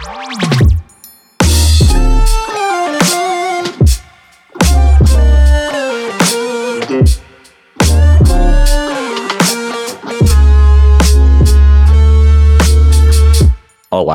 Oh.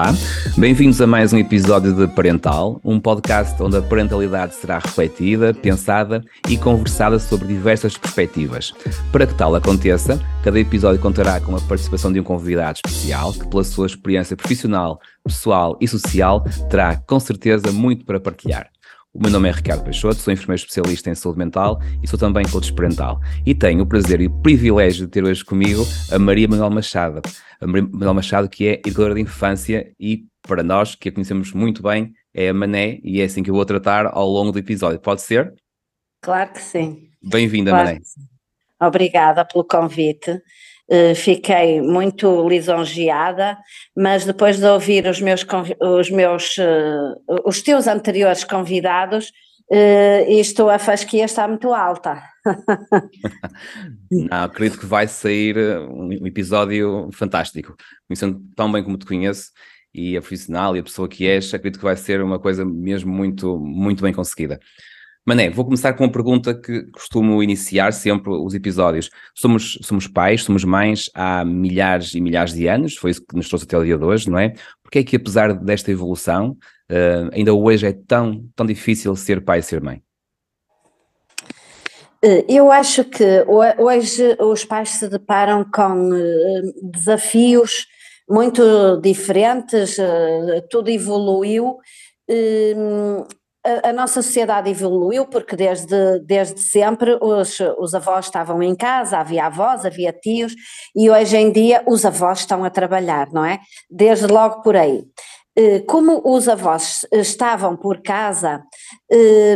Olá, bem-vindos a mais um episódio de Parental, um podcast onde a parentalidade será refletida, pensada e conversada sobre diversas perspectivas. Para que tal aconteça, cada episódio contará com a participação de um convidado especial que, pela sua experiência profissional, pessoal e social, terá com certeza muito para partilhar. O meu nome é Ricardo Peixoto, sou enfermeiro especialista em saúde mental e sou também coach parental. E tenho o prazer e o privilégio de ter hoje comigo a Maria Manuel Machado. A Maria Manuel Machado, que é educadora de infância e, para nós, que a conhecemos muito bem, é a Mané e é assim que eu vou tratar ao longo do episódio. Pode ser? Claro que sim. Bem-vinda, claro Mané. Obrigada pelo convite. Uh, fiquei muito lisonjeada, mas depois de ouvir os meus, os, meus, uh, os teus anteriores convidados, uh, isto, a fasquia está muito alta. Não, acredito que vai sair um episódio fantástico. Conhecendo tão bem como te conheço e a profissional e a pessoa que és, acredito que vai ser uma coisa mesmo muito, muito bem conseguida. Mané, vou começar com uma pergunta que costumo iniciar sempre os episódios. Somos, somos pais, somos mães há milhares e milhares de anos, foi isso que nos trouxe até o dia de hoje, não é? Porque é que apesar desta evolução, uh, ainda hoje é tão, tão difícil ser pai e ser mãe? Eh, eu acho que hoje os pais se deparam com eh, desafios muito diferentes, tudo evoluiu a, nossa sociedade evoluiu porque desde, desde sempre os, os avós estavam em casa, havia avós, havia tios e hoje em dia os avós estão a trabalhar, não é? Desde logo por aí. Eh, como os avós estavam por casa, eh,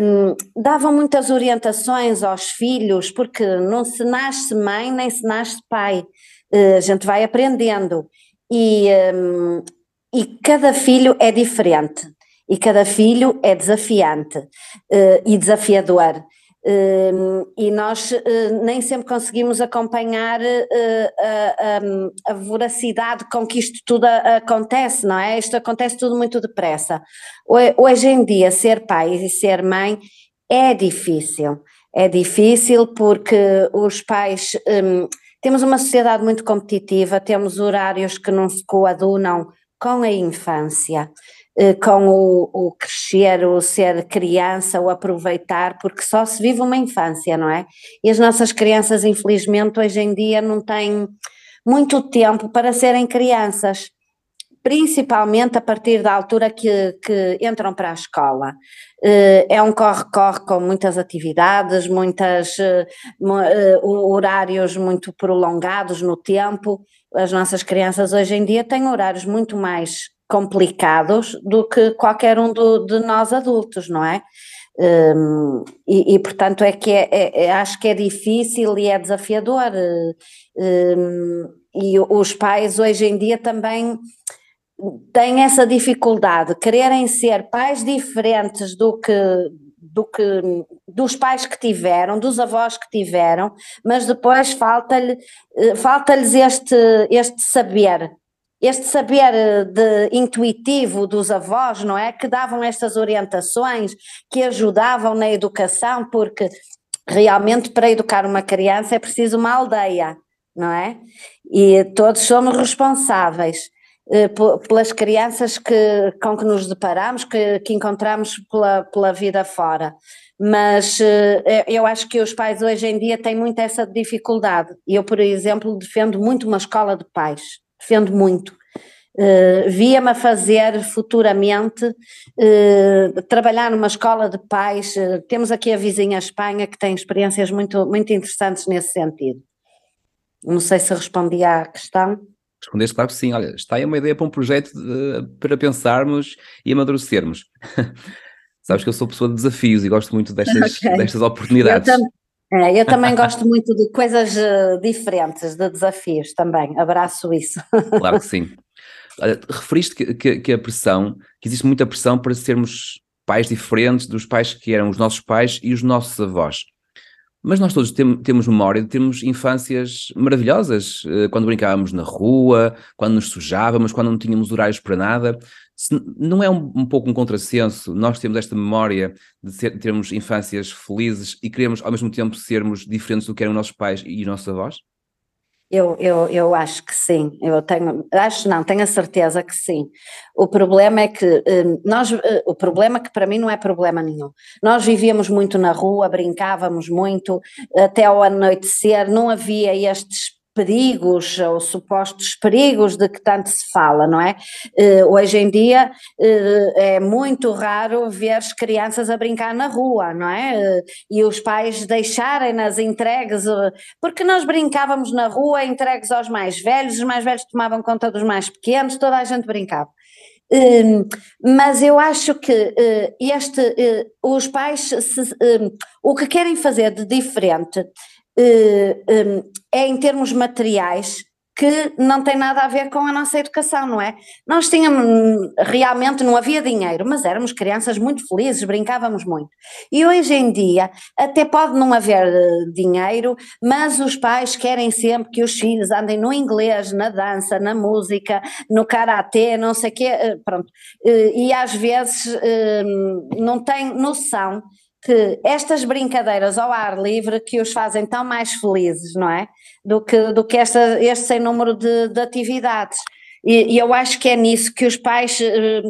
davam muitas orientações aos filhos, porque não se nasce mãe nem se nasce pai, eh, a gente vai aprendendo e, e cada filho é diferente e cada filho é desafiante uh, e desafiador. Uh, e nós uh, nem sempre conseguimos acompanhar a, a, voracidade com que isto tudo acontece, não é? Isto acontece tudo muito depressa. Hoje em dia, ser pai e ser mãe é difícil. É difícil porque os pais. Um, temos uma sociedade muito competitiva, temos horários que não se coadunam com a infância. Eh, com o, o, crescer, o ser criança, o aproveitar, porque só se vive uma infância, não é? E as nossas crianças, infelizmente, hoje em dia não têm muito tempo para serem crianças, principalmente a partir da altura que, que entram para a escola. Eh, é um corre-corre com muitas atividades, muitas eh, horários muito prolongados no tempo. As nossas crianças hoje em dia têm horários muito mais complicados do que qualquer um do, de nós adultos, não é? Um, e, e, portanto é que é, é, é, acho que é difícil e é desafiador. Um, e os pais hoje em dia também têm essa dificuldade, quererem ser pais diferentes do que do que dos pais que tiveram, dos avós que tiveram, mas depois falta-lhe eh, falta-lhes este este saber este saber eh, de, intuitivo dos avós, não é? Que davam estas orientações, que ajudavam na educação, porque realmente para educar uma criança é preciso uma aldeia, não é? E todos somos responsáveis eh, pelas crianças que, com que nos deparamos, que, que encontramos pela, pela vida fora. Mas eh, eu acho que os pais hoje em dia têm muito essa dificuldade. Eu, por exemplo, defendo muito uma escola de pais defendo muito. Uh, Via-me a fazer futuramente uh, trabalhar numa escola de pais. Uh, temos aqui a vizinha Espanha que tem experiências muito, muito interessantes nesse sentido. Não sei se respondi à questão. Respondeste, claro que sim. Olha, está aí uma ideia para um projeto de, para pensarmos e amadurecermos. Sabes que eu sou pessoa de desafios e gosto muito destas, okay. destas oportunidades. Eu, tam é, eu também gosto muito de coisas uh, diferentes, de desafios também, abraço isso. Claro que sim. referiste que, que, que, a pressão, que existe muita pressão para sermos pais diferentes dos pais que eram os nossos pais e os nossos avós. Mas nós todos tem, temos memória de termos infâncias maravilhosas, uh, quando brincávamos na rua, quando nos sujávamos, quando não tínhamos horários para nada. Não é um, um, pouco um contrassenso nós temos esta memória de, ser, termos infâncias felizes e queremos ao mesmo tempo sermos diferentes do que eram nossos pais e os nossos avós? Eu, eu, eu acho que sim, eu tenho, acho não, tenho a certeza que sim. O problema é que hum, nós, eh, o problema que para mim não é problema nenhum. Nós vivíamos muito na rua, brincávamos muito, até ao anoitecer, não havia estes perigos ou supostos perigos de que tanto se fala, não é? Uh, hoje em dia uh, é muito raro ver as crianças a brincar na rua, não é? Uh, e os pais deixarem-nas entregues, porque nós brincávamos na rua entregues aos mais velhos, os mais velhos tomavam conta dos mais pequenos, toda a gente brincava. Uh, mas eu acho que uh, este, uh, os pais se, o que querem fazer de diferente é em termos materiais que não tem nada a ver com a nossa educação, não é? Nós tínhamos, realmente não havia dinheiro, mas éramos crianças muito felizes, brincávamos muito. E hoje em dia, até pode não haver eh, dinheiro, mas os pais querem sempre que os filhos andem no inglês, na dança, na música, no karatê, não sei o quê, eh, pronto. Eh, e às vezes não têm noção que estas brincadeiras ao ar livre que os fazem tão mais felizes, não é? Do que, do que esta, este sem número de, de atividades. E, e, eu acho que é nisso que os pais eh,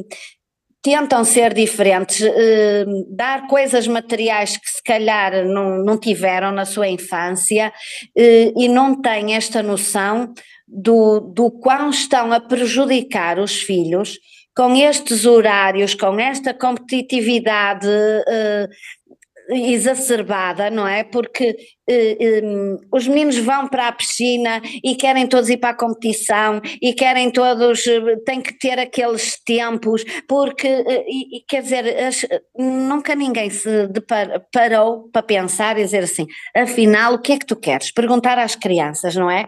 tentam ser diferentes, eh, dar coisas materiais que se calhar não, não tiveram na sua infância eh, e não têm esta noção do, do quão estão a prejudicar os filhos com estes horários, com esta competitividade exacerbada, não é? Porque uh, um, os meninos vão para a piscina e querem todos ir para a competição e querem todos, uh, têm que ter aqueles tempos, porque, uh, e, quer dizer, as, nunca ninguém se parou para pensar e dizer assim, afinal, o que é que tu queres? Perguntar às crianças, não é?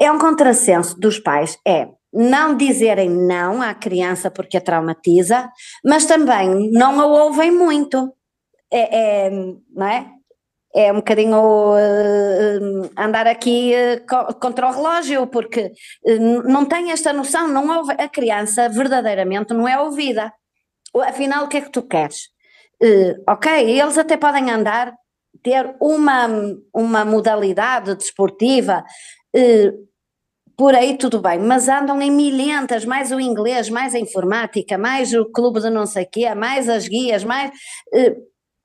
É um contrassenso dos pais, é não dizerem não à criança porque a traumatiza, mas também não a ouvem muito é, é, não é? É um bocadinho uh, andar aqui uh, contra o relógio, porque uh, não tem esta noção, não ouve, a criança verdadeiramente não é ouvida. Afinal, o que é que tu queres? ok, eles até podem andar, ter uma, uma modalidade desportiva, por aí tudo bem, mas andam em milhentas, mais o inglês, mais a informática, mais o clube de não sei quê, mais as guias, mais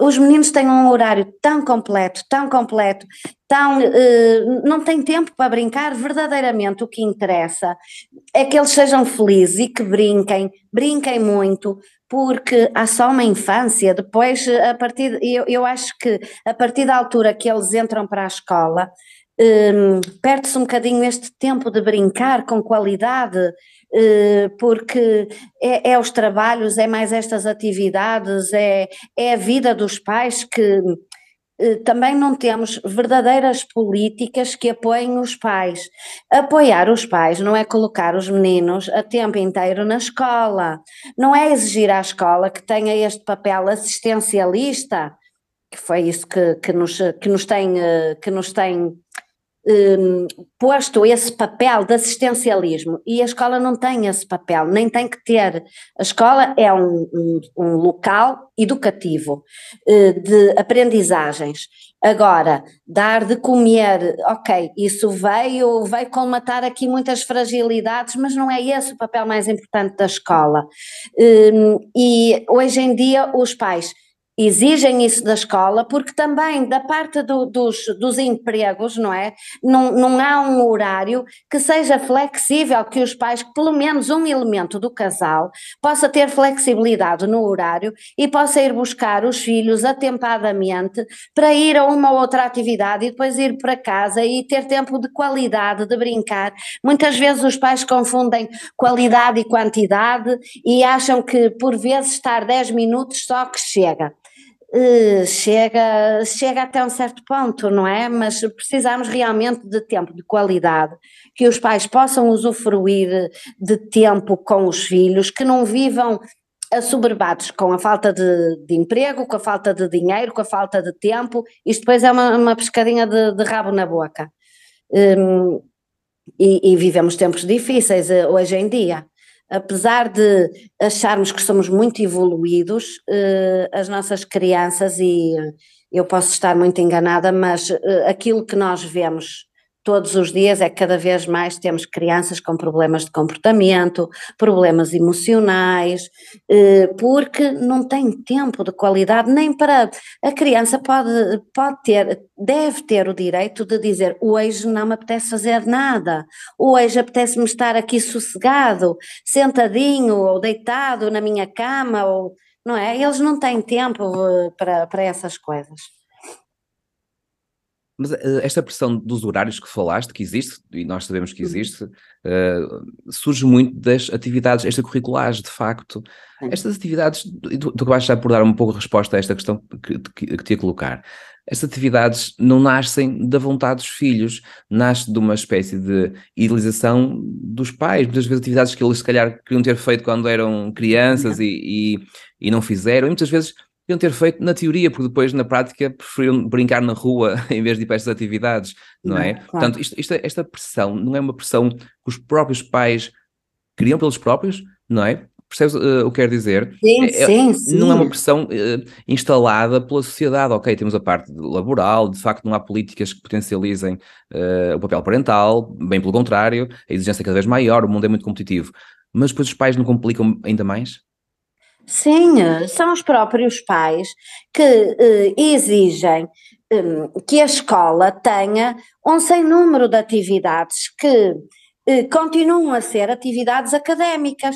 os meninos têm um horário tão completo, tão completo, tão, uh, não têm tempo para brincar, verdadeiramente o que interessa é que eles sejam felizes e que brinquem, brinquem muito, porque há só uma infância, depois a partir, eu, eu acho que a partir da altura que eles entram para a escola, um, perde-se um bocadinho este tempo de brincar com qualidade, eh, porque é, é, os trabalhos, é mais estas atividades, é, é a vida dos pais que eh, também não temos verdadeiras políticas que apoiem os pais. Apoiar os pais não é colocar os meninos a tempo inteiro na escola, não é exigir à escola que tenha este papel assistencialista, que foi isso que, que, nos, que nos tem, eh, que nos tem um, posto esse papel de assistencialismo e a escola não tem esse papel, nem tem que ter. A escola é um, um, um local educativo uh, de aprendizagens. Agora, dar de comer, ok, isso veio, veio colmatar aqui muitas fragilidades, mas não é esse o papel mais importante da escola. Um, e hoje em dia os pais exigem isso da escola, porque também da parte do, dos, dos empregos, não é? Não, não há um horário que seja flexível, que os pais, pelo menos um elemento do casal, possa ter flexibilidade no horário e possa ir buscar os filhos atempadamente para ir a uma ou outra atividade e depois ir para casa e ter tempo de qualidade, de brincar. Muitas vezes os pais confundem qualidade e quantidade e acham que por vezes estar 10 minutos só que chega. Uh, chega, chega até um certo ponto, não é? Mas precisamos realmente de tempo de qualidade, que os pais possam usufruir de tempo com os filhos, que não vivam assoberbados com a falta de, de, emprego, com a falta de dinheiro, com a falta de tempo. Isto depois é uma, uma pescadinha de, de rabo na boca. Um, e, e, vivemos tempos difíceis uh, hoje em dia. Apesar de acharmos que somos muito evoluídos, eh, as nossas crianças, e eu posso estar muito enganada, mas eh, aquilo que nós vemos todos os dias é que cada vez mais temos crianças com problemas de comportamento, problemas emocionais, eh, porque não tem tempo de qualidade nem para. A criança pode, pode ter, deve ter o direito de dizer: hoje não me apetece fazer nada, hoje apetece-me estar aqui sossegado, sentadinho ou deitado na minha cama, ou, não é? Eles não têm tempo eh, para, para essas coisas. Mas uh, esta pressão dos horários que falaste, que existe, e nós sabemos que uhum. existe, uh, surge muito das atividades extracurriculares, de facto. Sim. Estas atividades, tu, tu acabaste já por dar um pouco a resposta a esta questão que, que, que te ia colocar. Estas atividades não nascem da vontade dos filhos, nasce de uma espécie de idealização dos pais, muitas vezes atividades que eles se calhar queriam ter feito quando eram crianças uhum. e, e, e não fizeram, e muitas vezes podiam ter feito na teoria, porque depois na prática preferiram brincar na rua em vez de ir para estas atividades, não, não é? Claro. Portanto, isto, isto, esta pressão não é uma pressão que os próprios pais criam pelos próprios, não é? Percebes uh, o que quero dizer? Sim, é, sim, sim. Não é uma pressão uh, instalada pela sociedade. Ok, temos a parte laboral, de facto não há políticas que potencializem uh, o papel parental, bem pelo contrário, a exigência é cada vez maior, o mundo é muito competitivo. Mas depois os pais não complicam ainda mais? Sim, eh, são os próprios pais que eh, exigem eh, que a escola tenha um sem número de atividades que eh, continuam a ser atividades académicas.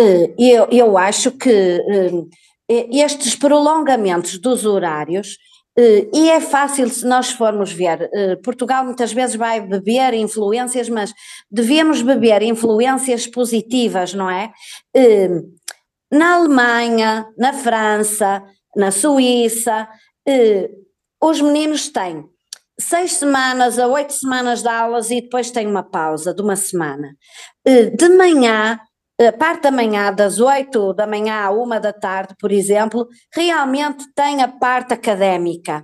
Eh, eu, eu acho que eh, estes prolongamentos dos horários e é fácil se nós formos ver, Portugal muitas vezes vai beber influências, mas devemos beber influências positivas, não é? Na Alemanha, na França, na Suíça, eh, os meninos têm seis semanas a oito semanas de aulas e depois têm uma pausa de uma semana. Eh, de manhã, a parte da manhã, das oito da manhã à uma da tarde, por exemplo, realmente tem a parte académica.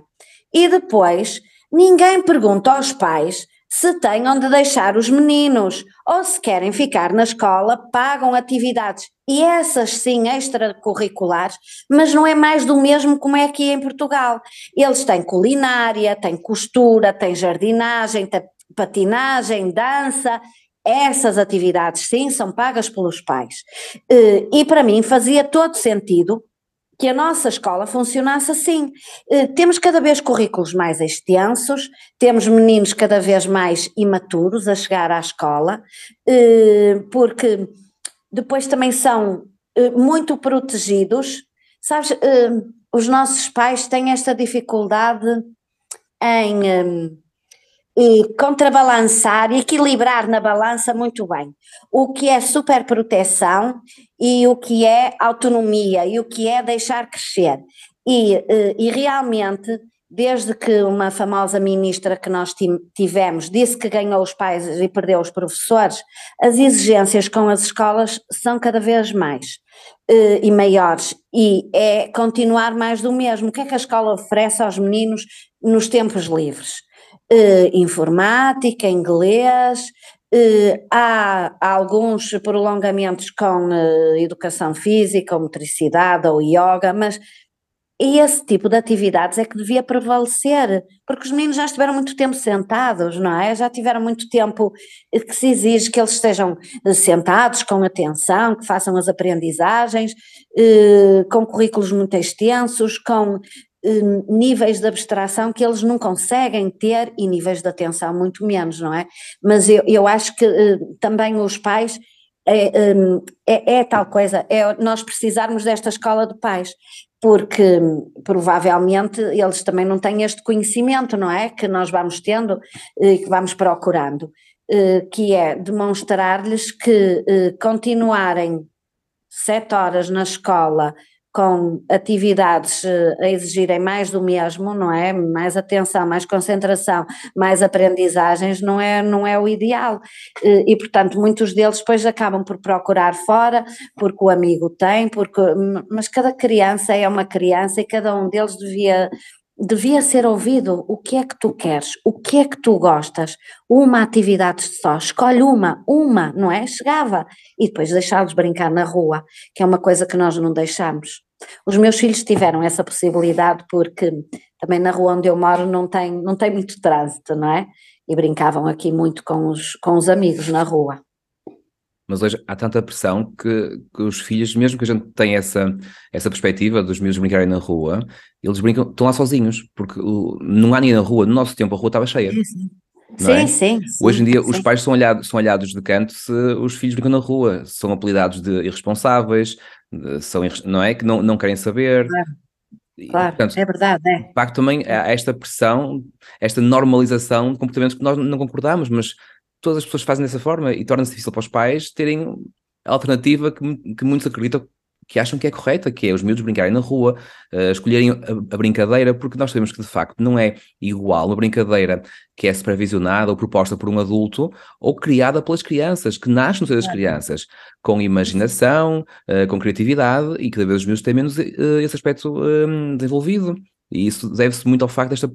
E depois, ninguém pergunta aos pais se têm onde deixar os meninos ou se querem ficar na escola, pagam atividades e essas sim extracurriculares, mas não é mais do mesmo como é aqui em Portugal. Eles têm culinária, têm costura, têm jardinagem, têm patinagem, dança, essas atividades sim são pagas pelos pais. Eh, e para mim fazia todo sentido que a nossa escola funcionasse assim. Eh, temos cada vez currículos mais extensos, temos meninos cada vez mais imaturos a chegar à escola, eh, porque depois também são eh, muito protegidos. Sabes, os nossos pais têm esta dificuldade em contrabalançar e equilibrar na balança muito bem o que é superproteção e o que é autonomia e o que é deixar crescer. E, eh, e realmente, desde que uma famosa ministra que nós tivemos disse que ganhou os pais e perdeu os professores, as exigências com as escolas são cada vez mais eh, e maiores, e é continuar mais do mesmo. O que é que a escola oferece aos meninos nos tempos livres? Uh, informática, inglês, uh, há, há, alguns prolongamentos com uh, educação física, ou motricidade ou yoga, mas esse tipo de atividades é que devia prevalecer, porque os meninos já estiveram muito tempo sentados, não é? Já tiveram muito tempo que se exige que eles estejam sentados, com atenção, que façam as aprendizagens, com currículos muito extensos, com Hum, níveis de abstração que eles não conseguem ter e níveis de atenção muito menos, não é? Mas eu, eu acho que uh, também os pais é, um, é, é, tal coisa, é nós precisarmos desta escola de pais, porque hum, provavelmente eles também não têm este conhecimento, não é? Que nós vamos tendo e que vamos procurando, uh, que é demonstrar-lhes que uh, continuarem sete horas na escola com atividades eh, a exigirem mais do mesmo, não é? Mais atenção, mais concentração, mais aprendizagens, não é, não é o ideal. E, portanto, muitos deles depois acabam por procurar fora, porque o amigo tem, porque, mas cada criança é uma criança e cada um deles devia devia ser ouvido o que é que tu queres, o que é que tu gostas, uma atividade só, escolhe uma, uma, não é? Chegava e depois deixá-los brincar na rua, que é uma coisa que nós não deixamos. Os meus filhos tiveram essa possibilidade porque também na rua onde eu moro não tem, não tem muito trânsito, não é? E brincavam aqui muito com os, com os amigos na rua. Mas hoje há tanta pressão que, que, os filhos, mesmo que a gente tenha essa, essa perspectiva dos miúdos brincarem na rua, eles brincam, estão lá sozinhos, porque o, não há ninguém na rua. No nosso tempo a rua estava cheia. Sim, sim. É? sim, Hoje em dia sim. os pais são olhados, são olhados de canto se os filhos brincam na rua, são apelidados de irresponsáveis, de, são, não é? Que não, não querem saber. Claro. Claro, Portanto, é verdade, é. De facto, também há esta pressão, esta normalização de comportamentos que nós não concordamos, mas todas as pessoas fazem dessa forma e torna-se difícil para os pais terem a alternativa que, que muitos acreditam que acham que é correta, que é os miúdos brincarem na rua, uh, escolherem a, a, brincadeira, porque nós sabemos que de facto não é igual uma brincadeira que é supervisionada ou proposta por um adulto ou criada pelas crianças, que nascem no seio das crianças, com imaginação, uh, com criatividade e cada vez os miúdos têm menos uh, esse aspecto desenvolvido. E isso deve-se muito ao facto desta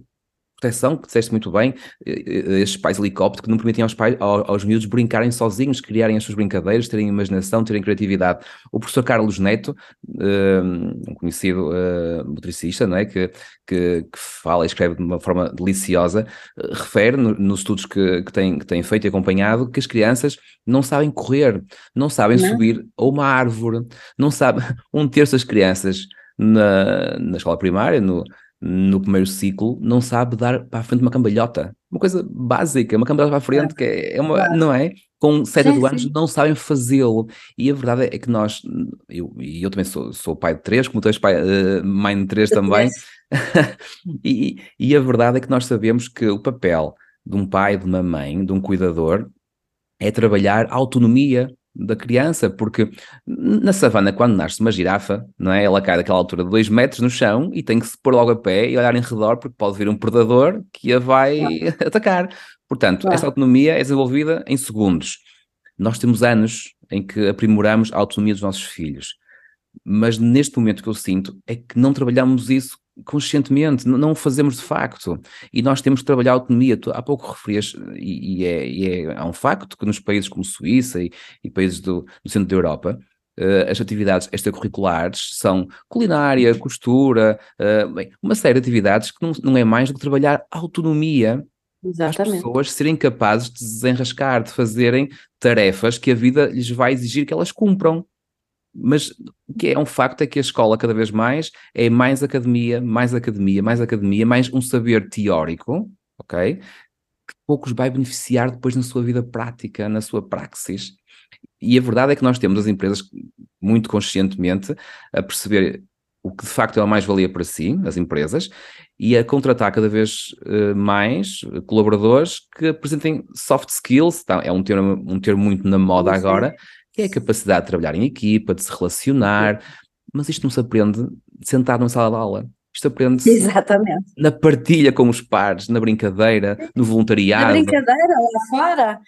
proteção, que disseste muito bem, estes pais helicóptero que não permitiam aos, pais, aos, aos miúdos brincarem sozinhos, criarem as suas brincadeiras, terem imaginação, terem criatividade. O professor Carlos Neto, um conhecido uh, motricista, não é? que, que, que, fala e escreve de uma forma deliciosa, uh, refere no, nos estudos que, que, tem, que tem feito e acompanhado que as crianças não sabem correr, não sabem não. subir a uma árvore, não sabem, um terço das crianças na, na escola primária, no, no primeiro ciclo não sabe dar para a frente uma cambalhota. Uma coisa básica, uma cambalhota para a frente, que é, é uma, não é? Com 7 sim, anos sim. não sabem fazê-lo. E a verdade é que nós, eu, e eu também sou, sou pai de três, como tu és pai, uh, mãe de três também, e, e a verdade é que nós sabemos que o papel de um pai, de uma mãe, de um cuidador, é trabalhar autonomia da criança, porque na savana, quando nasce uma girafa, não é? Ela cai daquela altura de 2 metros no chão e tem que se pôr logo a pé e olhar em redor, porque pode vir um predador que a vai atacar. Portanto, essa autonomia é desenvolvida em segundos. Nós temos anos em que aprimoramos a autonomia dos nossos filhos. Mas neste momento que eu sinto é que não trabalhamos isso conscientemente, não o fazemos de facto. E nós temos que trabalhar a autonomia. Tu, há pouco referias, e, e, é, e é, é, um facto, que nos países como Suíça e, e países do, do, centro da Europa, uh, as atividades extracurriculares são culinária, costura, uh, bem, uma série de atividades que não, não é mais do que trabalhar autonomia Exatamente. as pessoas serem capazes de desenrascar, de fazerem tarefas que a vida lhes vai exigir que elas cumpram. Mas o que é um facto é que a escola, cada vez mais, é mais academia, mais academia, mais academia, mais um saber teórico, ok? Que poucos vai beneficiar depois na sua vida prática, na sua praxis. E a verdade é que nós temos as empresas muito conscientemente a perceber o que de facto é a mais-valia para si, as empresas, e a contratar cada vez uh, mais colaboradores que apresentem soft skills, tá? é um termo, um termo muito na moda agora, é a capacidade de trabalhar em equipa, de se relacionar, mas isto não se aprende sentado numa sala de aula. Isto aprende-se na partilha com os pares, na brincadeira, no voluntariado. Na brincadeira, lá fora,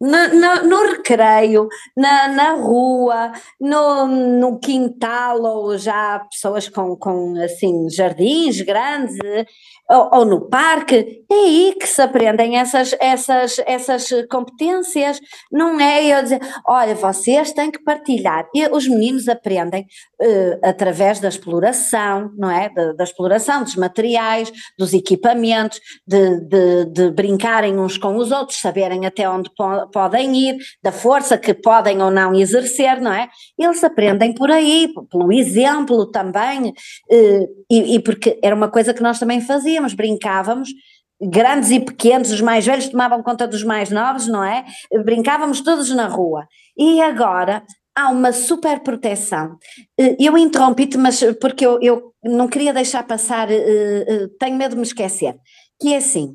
no, no recreio, na, na rua, no, no quintal, ou já pessoas com, com assim, jardins grandes, ou, ou, no parque, é aí que se aprendem essas, essas, essas competências, não é eu dizer, olha, vocês têm que partilhar, e os meninos aprendem uh, através da exploração, não é, da, da, exploração dos materiais, dos equipamentos, de, de, de, brincarem uns com os outros, saberem até onde po podem ir, da força que podem ou não exercer, não é, eles aprendem por aí, pelo exemplo também, uh, e, e porque era uma coisa que nós também fazíamos, brincávamos, grandes e pequenos, os mais velhos tomavam conta dos mais novos, não é? Brincávamos todos na rua. E agora há uma super proteção. Eh, eu interrompi-te, mas porque eu, eu, não queria deixar passar, eh, eh, tenho medo de me esquecer, que é assim,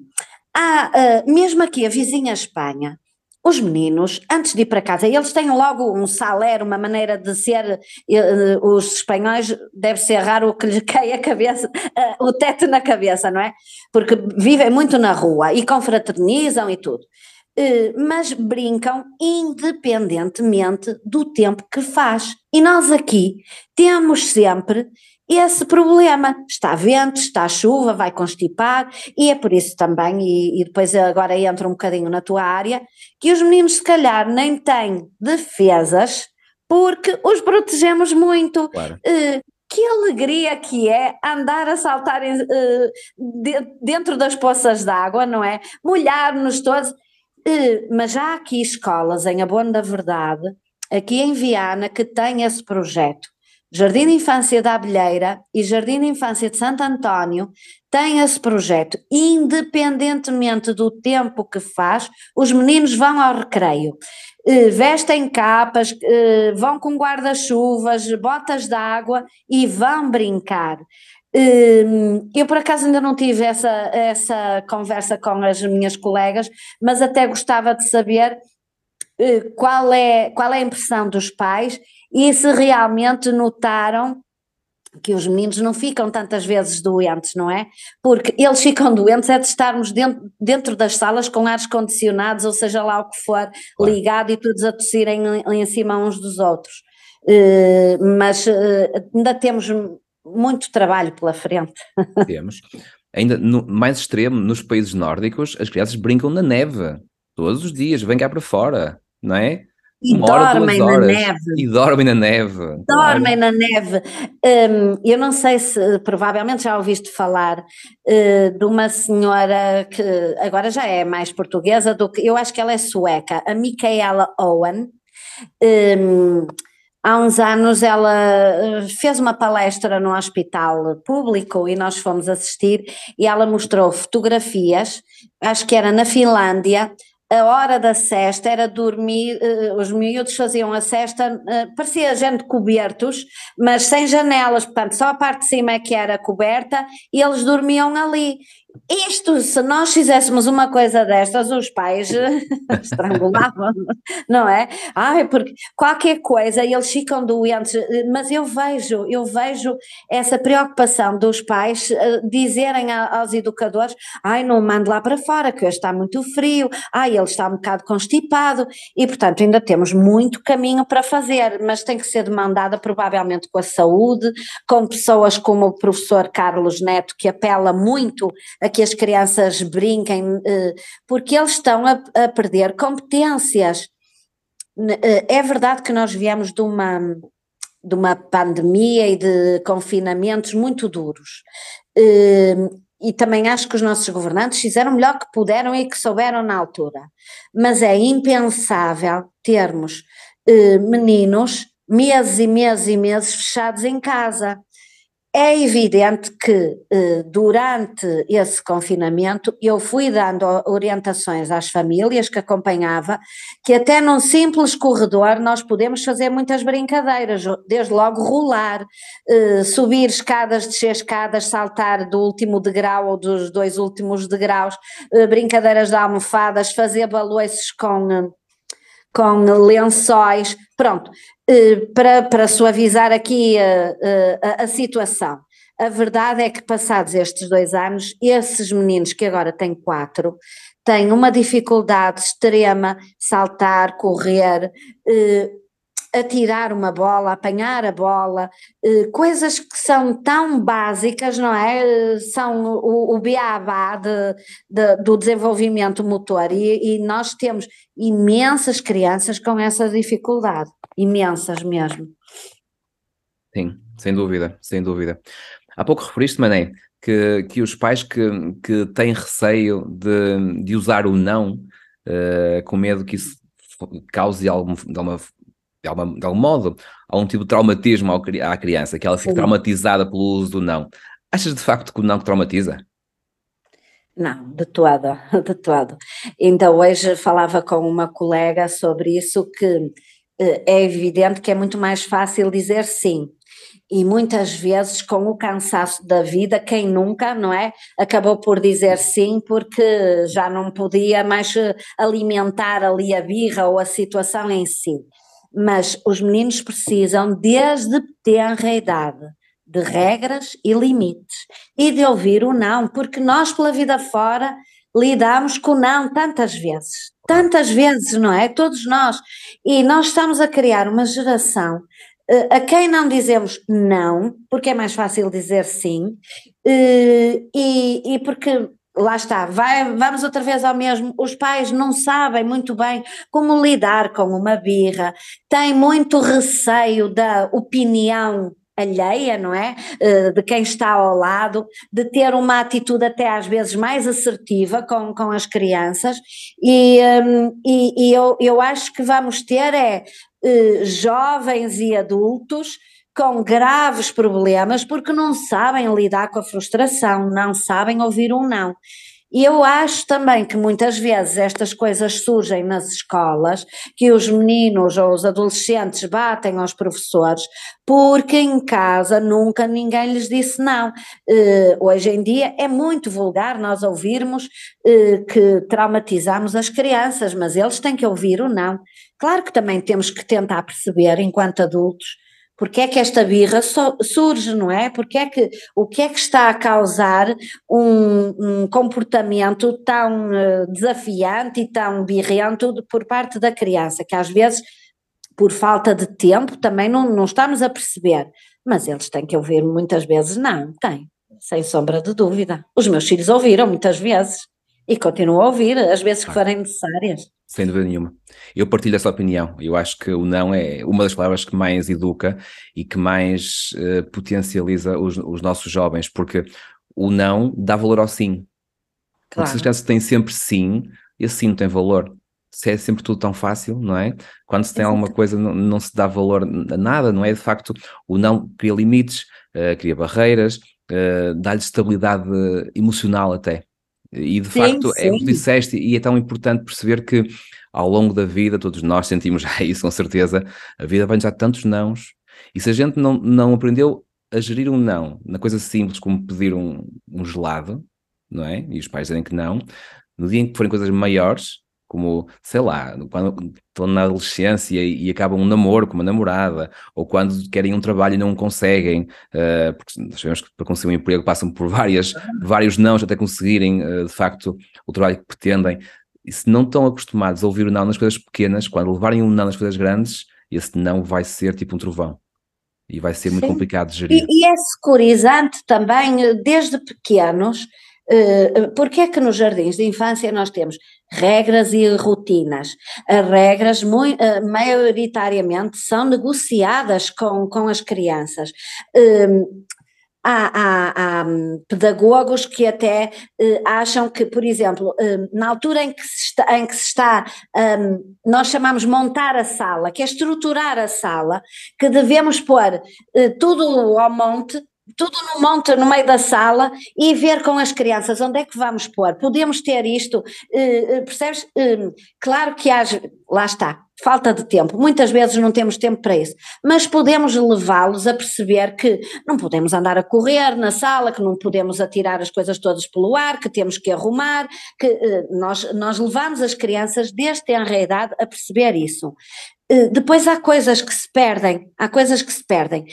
há, mesmo aqui a vizinha Espanha, os meninos, antes de ir para casa, eles têm logo um saler, uma maneira de ser, eh, os espanhóis deve ser raro que lhes caia a cabeça, eh, o teto na cabeça, não é? Porque vivem muito na rua e confraternizam e tudo. Eh, mas brincam independentemente do tempo que faz. E nós aqui temos sempre esse problema. Está vento, está chuva, vai constipar, e é por isso também, e, e, depois agora entra um bocadinho na tua área, que os meninos se calhar nem têm defesas porque os protegemos muito. Claro. Uh, que alegria que é andar a saltar uh, de, dentro das poças d'água, não é? Molhar-nos todos. Uh, mas há aqui escolas, em Abono da Verdade, aqui em Viana, que têm esse projeto. Jardim de Infância da Abelheira e Jardim de Infância de Santo António têm esse projeto. Independentemente do tempo que faz, os meninos vão ao recreio. Eh, vestem capas, eh, vão com guarda-chuvas, botas de água e vão brincar. Eh, eu, por acaso, ainda não tive essa, essa conversa com as minhas colegas, mas até gostava de saber qual é, qual é a impressão dos pais e se realmente notaram que os meninos não ficam tantas vezes doentes, não é? Porque eles ficam doentes é de estarmos dentro, dentro das salas com ares condicionados, ou seja lá o que for, claro. ligado e todos a tossirem em cima uns dos outros. Uh, mas uh, ainda temos muito trabalho pela frente. Temos. Ainda no, mais extremo, nos países nórdicos, as crianças brincam na neve todos os dias, vêm cá para fora, não é? E Uma dormem hora, na neve. E dormem na neve. Dormem na neve. Um, eu não sei se, provavelmente já ouviste falar uh, de uma senhora que agora já é mais portuguesa do que, eu acho que ela é sueca, a Micaela Owen. Um, há uns anos ela eh, fez uma palestra no hospital público e nós fomos assistir e ela mostrou fotografias, acho que era na Finlândia, a hora da cesta era dormir, uh, os miúdos faziam a cesta, uh, parecia gente cobertos, mas sem janelas, portanto só a parte de cima é que era coberta e eles dormiam ali. Isto, se nós fizéssemos uma coisa destas, os pais estrangulavam, não é? Ai, porque qualquer coisa eles ficam doentes, mas eu vejo, eu vejo essa preocupação dos pais uh, dizerem a, aos educadores, ai, não mando lá para fora, que hoje está muito frio, ai, ele está um bocado constipado, e portanto ainda temos muito caminho para fazer, mas tem que ser demandada provavelmente com a saúde, com pessoas como o professor Carlos Neto, que apela muito a que as crianças brinquem, eh, porque eles estão a, a perder competências. Eh, é verdade que nós viemos de uma, de uma pandemia e de confinamentos muito duros. Eh, e também acho que os nossos governantes fizeram o melhor que puderam e que souberam na altura. Mas é impensável termos meninos meses e meses e meses fechados em casa. É evidente que eh, durante esse confinamento eu fui dando orientações às famílias que acompanhava, que até num simples corredor nós podemos fazer muitas brincadeiras, desde logo rolar, eh, subir escadas, descer escadas, saltar do último degrau ou dos dois últimos degraus, eh, brincadeiras de almofadas, fazer baloiços com com lençóis, pronto, eh, para, para suavizar aqui a, a, a, situação. A verdade é que, passados estes dois anos, esses meninos que agora têm quatro têm uma dificuldade extrema, saltar, correr, eh, atirar uma bola, apanhar a bola, eh, coisas que são tão básicas, não é? Eh, são o, o beabá de, de, do desenvolvimento motor e, e nós temos imensas crianças com essa dificuldade, imensas mesmo. Sim, sem dúvida, sem dúvida. Há pouco referiste, Mané, que, que os pais que, que têm receio de, de usar o não, uh, com medo que isso cause algum, de alguma de, alguma, de algum modo, há um tipo de traumatismo à criança, que ela fica traumatizada pelo uso do não. Achas de facto que o não traumatiza? Não, de todo, de todo. Então hoje falava com uma colega sobre isso que eh, é evidente que é muito mais fácil dizer sim. E muitas vezes, com o cansaço da vida, quem nunca, não é? Acabou por dizer sim porque já não podia mais eh, alimentar ali a birra ou a situação em si mas os meninos precisam, desde tenra idade, de regras e limites e de ouvir o não, porque nós, pela vida fora, lidamos com não tantas vezes, tantas vezes, não é? Todos nós. E nós estamos a criar uma geração uh, a quem não dizemos não, porque é mais fácil dizer sim, uh, e, e porque lá está, vai, vamos outra vez ao mesmo. Os pais não sabem muito bem como lidar com uma birra, têm muito receio da opinião alheia, não é? Eh, de quem está ao lado, de ter uma atitude até às vezes mais assertiva com, com as crianças, e, um, e, e eu, eu acho que vamos ter é uh, jovens e adultos com graves problemas porque não sabem lidar com a frustração, não sabem ouvir um não. E eu acho também que muitas vezes estas coisas surgem nas escolas, que os meninos ou os adolescentes batem aos professores, porque em casa nunca ninguém lhes disse não. Uh, hoje em dia é muito vulgar nós ouvirmos uh, que traumatizamos as crianças, mas eles têm que ouvir o não. Claro que também temos que tentar perceber, enquanto adultos, porque é que esta birra surge, não é? Porque é que, o que é que está a causar um, um comportamento tão uh, desafiante e tão birrento por parte da criança, que às vezes, por falta de tempo, também não, não estamos a perceber, mas eles têm que ouvir muitas vezes, não, tem, sem sombra de dúvida. Os meus filhos ouviram muitas vezes e continuam a ouvir, as vezes que forem necessárias. Sem dúvida nenhuma. Eu partilho essa opinião. Eu acho que o não é uma das palavras que mais educa e que mais uh, potencializa os, os, nossos jovens, porque o não dá valor ao sim. Claro. Porque se as crianças têm sempre sim, esse sim não tem valor. Se é sempre tudo tão fácil, não é? Quando se tem Exato. alguma coisa, não, não, se dá valor a nada, não é? De facto, o não cria limites, uh, cria barreiras, uh, dá-lhe estabilidade emocional até. E de sim, facto, sim. é o que disseste, e é tão importante perceber que ao longo da vida, todos nós sentimos já isso com certeza, a vida vai-nos dar tantos nãos, e se a gente não, não aprendeu a gerir um não, na coisa simples como pedir um, um gelado, não é? E os pais dizem que não, no dia em que forem coisas maiores, como, sei lá, quando estão na adolescência e, e, acabam um namoro com uma namorada, ou quando querem um trabalho e não conseguem, uh, porque nós sabemos que para conseguir um emprego passam por várias, vários nãos até conseguirem, uh, de facto, o trabalho que pretendem. E se não estão acostumados a ouvir o não nas coisas pequenas, quando levarem um não nas coisas grandes, esse não vai ser tipo um trovão. E vai ser Sim. muito complicado de gerir. E, e é securizante também, eh, desde pequenos, porque é que nos jardins de infância nós temos regras e rotinas? As regras, muito, maioritariamente, são negociadas com, com as crianças. Uh, há, há, há, pedagogos que até acham que, por exemplo, na altura em que se está, em que se está um, nós chamamos montar a sala, que é estruturar a sala, que devemos pôr tudo ao monte tudo no monte, no meio da sala e ver com as crianças onde é que vamos pôr. Podemos ter isto, uh, percebes? Uh, claro que há, lá está, falta de tempo, muitas vezes não temos tempo para isso, mas podemos levá-los a perceber que não podemos andar a correr na sala, que não podemos atirar as coisas todas pelo ar, que temos que arrumar, que uh, nós, nós levamos as crianças desde a idade a perceber isso. Depois há coisas que se perdem, há coisas que se perdem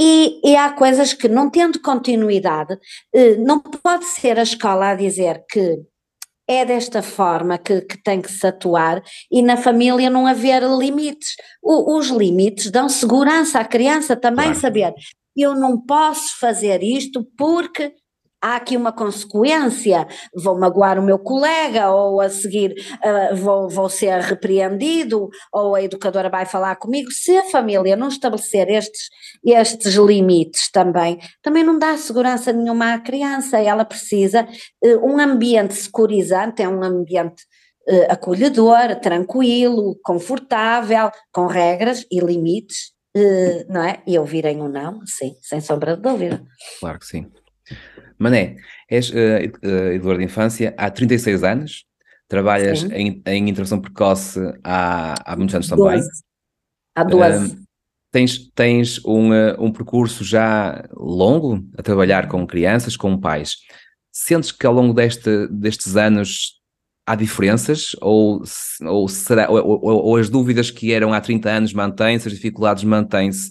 e, e, há coisas que, não tendo continuidade, eh, não pode ser a escola a dizer que é desta forma que, que tem que se atuar e na família não haver limites. O, os limites dão segurança à criança também claro. saber. Eu não posso fazer isto porque há aqui uma consequência, vou magoar o meu colega, ou a seguir uh, vou, vou ser repreendido, ou a educadora vai falar comigo. Se a família não estabelecer estes, estes limites também, também não dá segurança nenhuma à criança, ela precisa uh, um ambiente securizante, é um ambiente uh, acolhedor, tranquilo, confortável, com regras e limites. não é? E ouvirem ou não, sim, sem sombra de dúvida. Claro que sim. Mané, és uh, educador de infância há 36 anos, trabalhas em, em intervenção precoce há, há muitos anos também. Há 12. Uh, tens tens um, uh, um percurso já longo a trabalhar com crianças, com pais. Sentes que ao longo deste, destes anos há diferenças ou, ou, será, ou, ou, ou, as dúvidas que eram há 30 anos mantêm-se, as dificuldades mantêm-se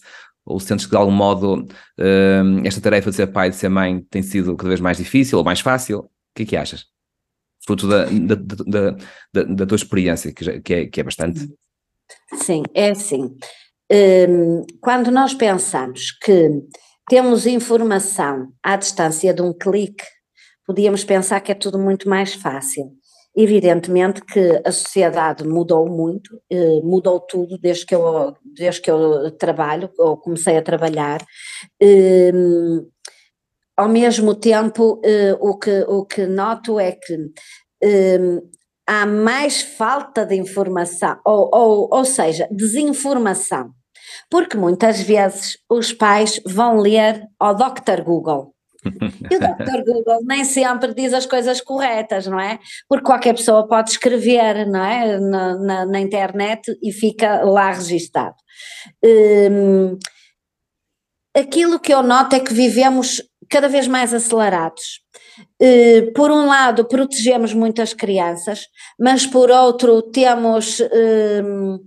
ou sentes que de algum modo uh, esta tarefa de ser pai, de ser mãe, tem sido cada vez mais difícil ou mais fácil? O que é que achas? fruto da, da, da, da, da tua experiência, que, já, que, é, que é bastante. Sim, é assim. Um, quando nós pensamos que temos informação à distância de um clique, podíamos pensar que é tudo muito mais fácil. Evidentemente que a sociedade mudou muito, eh, mudou tudo desde que eu, desde que eu trabalho, ou comecei a trabalhar. Eh, ao mesmo tempo, eh, o, que, o que noto é que há mais falta de informação, ou, ou, ou seja, desinformação, porque muitas vezes os pais vão ler ao Dr. Google e o Dr. Google nem sempre diz as coisas corretas, não é? Porque qualquer pessoa pode escrever, não é? Na, na, na internet e fica lá registado. Hum, aquilo que eu noto é que vivemos cada vez mais acelerados. Uh, por um lado, protegemos muitas crianças, mas por outro, temos. Uh,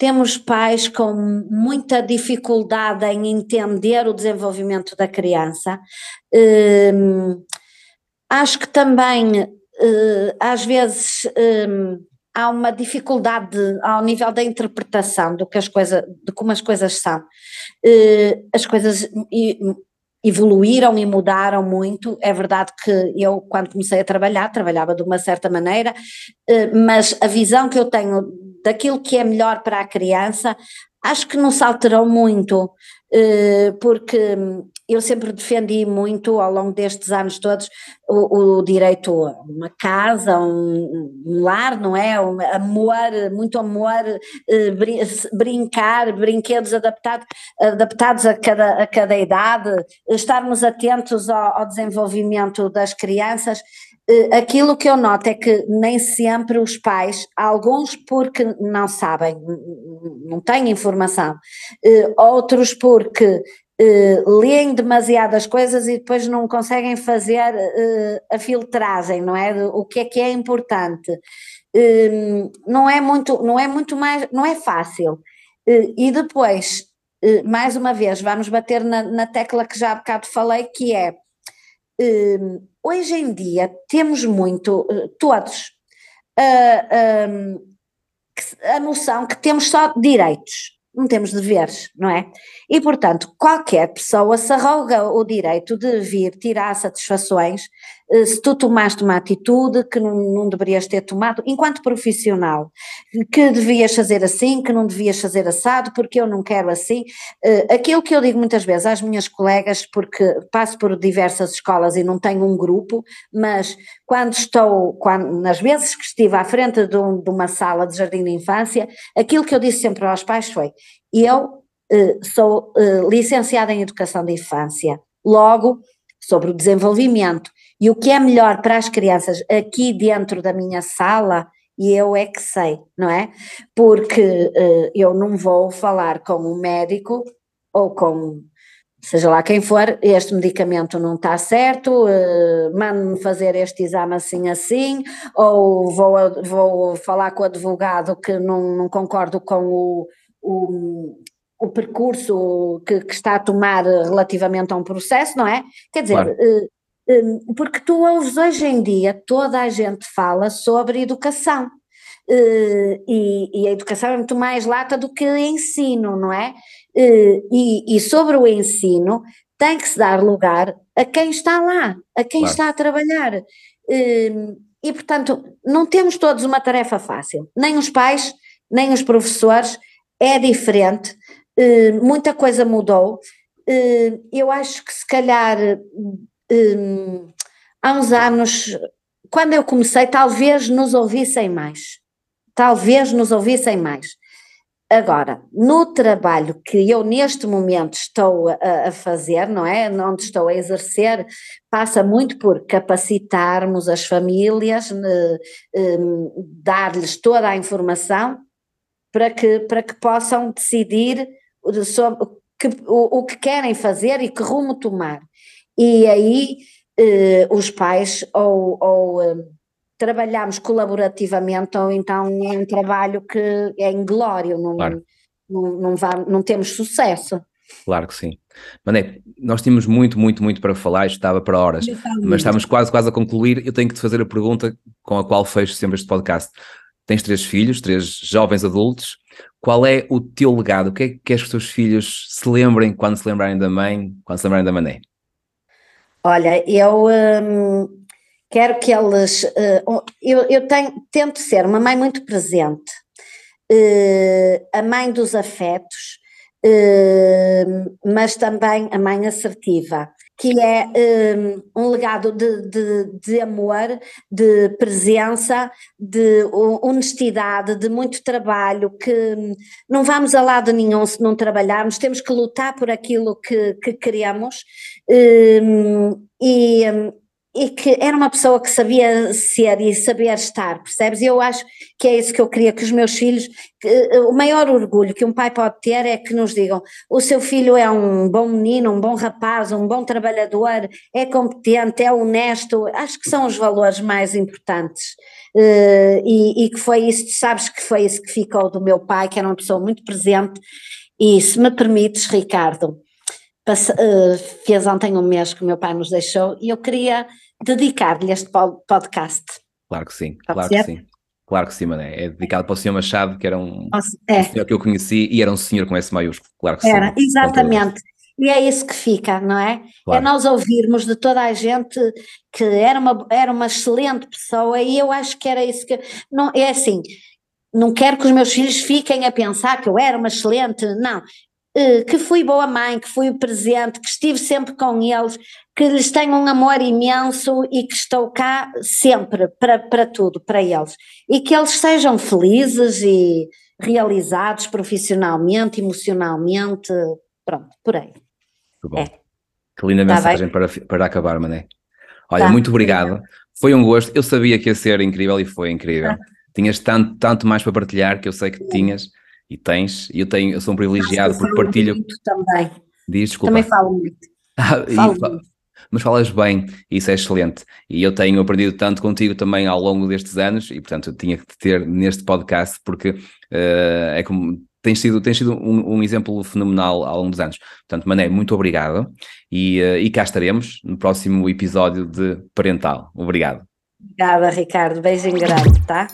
temos pais com muita dificuldade em entender o desenvolvimento da criança. Hum, acho que também, hum, às vezes, hum, há uma dificuldade ao nível da interpretação do que as coisas, de como as coisas são. as coisas evoluíram e mudaram muito. É verdade que eu, quando comecei a trabalhar, trabalhava de uma certa maneira, mas a visão que eu tenho daquilo que é melhor para a criança, acho que não se alterou muito, eh, porque eu sempre defendi muito ao longo destes anos todos o, o direito a uma casa, um, um, lar, não é? Um amor, muito amor, eh, brincar, brinquedos adaptado, adaptados a cada, a cada idade, estarmos atentos ao, ao desenvolvimento das crianças eh, aquilo que eu noto é que nem sempre os pais, alguns porque não sabem, não têm informação, eh, outros porque eh, leem demasiadas coisas e depois não conseguem fazer a filtragem, não é? O que é que é importante. Não é muito, não é muito mais, não é fácil. E depois, mais uma vez, vamos bater na, na tecla que já há bocado falei, que é Hum, hoje em dia temos muito, eh, todos, a, a, a noção que temos só direitos não temos deveres, não é? E, portanto, qualquer pessoa se arroga o direito de vir tirar satisfações eh, se tu tomaste uma atitude que não, não deverias ter tomado, enquanto profissional, que devias fazer assim, que não devias fazer assado, porque eu não quero assim. Eh, aquilo que eu digo muitas vezes às minhas colegas, porque passo por diversas escolas e não tenho um grupo, mas quando estou, quando, nas vezes que estive à frente de, um, de uma sala de jardim de infância, aquilo que eu disse sempre aos pais foi: eu eh, sou licenciada em educação de infância, logo sobre o desenvolvimento e o que é melhor para as crianças aqui dentro da minha sala, e eu é que sei, não é? Porque uh, eu não vou falar com um médico ou com seja lá quem for, este medicamento não está certo, uh, mande-me fazer este exame assim assim, ou vou, vou falar com o advogado que não, não concordo com o, o, o percurso que, que, está a tomar relativamente a um processo, não é? Quer dizer, claro. uh, Hum, porque tu ouves hoje em dia, toda a gente fala sobre educação. Uh, e, e, a educação é muito mais lata do que o ensino, não é? Uh, e, e, sobre o ensino tem que se dar lugar a quem está lá, a quem claro. está a trabalhar. E portanto, não temos todos uma tarefa fácil, nem os pais, nem os professores, é diferente, muita coisa mudou. eu acho que se calhar hum, há uns anos, quando eu comecei, talvez nos ouvissem mais. Talvez nos ouvissem mais. Agora, no trabalho que eu neste momento estou a, a, fazer, não é? Onde estou a exercer, passa muito por capacitarmos as famílias, né, um, dar-lhes toda a informação para que, para que possam decidir sobre que, o, o que querem fazer e que rumo tomar e aí eh, os pais ou, ou eh, trabalhamos colaborativamente ou então é um trabalho que é inglório, não, claro. não, não, não, não temos sucesso. Claro que sim. Mané, nós tínhamos muito, muito, muito para falar, estava para horas, mas estamos quase, quase a concluir. Eu tenho que te fazer a pergunta com a qual fecho sempre este podcast. Tens três filhos, três jovens adultos. Qual é o teu legado? O que é que queres que os teus filhos se lembrem quando se lembrarem da mãe, quando se lembrarem da Mané? Olha, eu hum, quero que eles. Uh, eu, eu tenho, tento ser uma mãe muito presente, uh, a mãe dos afetos, uh, mas também a mãe assertiva, que é um, um legado de, de, de, amor, de presença, de honestidade, de muito trabalho, que não vamos a lado nenhum se não trabalharmos, temos que lutar por aquilo que, que queremos. Um, e, e que era uma pessoa que sabia ser e saber estar, percebes? E eu acho que é isso que eu queria que os meus filhos, que, eh, o maior orgulho que um pai pode ter é que nos digam: o seu filho é um bom menino, um bom rapaz, um bom trabalhador, é competente, é honesto. Acho que são os valores mais importantes. Uh, e, e que foi isso, sabes que foi isso que ficou do meu pai, que era uma pessoa muito presente. E se me permites, Ricardo, uh, fez ontem um mês que o meu pai nos deixou e eu queria dedicar-lhe este podcast. Claro que sim, Pode claro ser? que sim. Claro que sim, Mané. É dedicado para o senhor Machado, que era um, é. um senhor que eu conheci e era um senhor com S maiúsculo, claro que era, sim. Exatamente. E é isso que fica, não é? é claro. É nós ouvirmos de toda a gente que era uma, era uma excelente pessoa e eu acho que era isso que. Não, é assim, não quero que os meus filhos fiquem a pensar que eu era uma excelente, não. Eh, que fui boa mãe, que fui presente, que estive sempre com eles, que lhes tenho um amor imenso e que estou cá sempre para, para tudo, para eles. E que eles sejam felizes e realizados profissionalmente, emocionalmente, pronto, por aí. Que bom. É. Que linda tá mensagem para, para acabar, Mané. Olha, tá. muito obrigado. Foi um gosto. Eu sabia que ia ser incrível e foi incrível. Tá. Tinhas tanto, tanto mais para partilhar que eu sei que tinhas e tens, e eu tenho, eu sou um privilegiado porque partilho. Muito também. Diz, desculpa. Também falo muito. Ah, falo muito. Mas falas bem, isso é excelente. E eu tenho aprendido tanto contigo também ao longo destes anos, e portanto eu tinha que te ter neste podcast, porque uh, é como tens sido, tens sido um, um, exemplo fenomenal ao longo dos anos. Portanto, Mané, muito obrigado e, uh, e cá estaremos no próximo episódio de Parental. Obrigado. Obrigada, Ricardo. Beijinho grande, tá?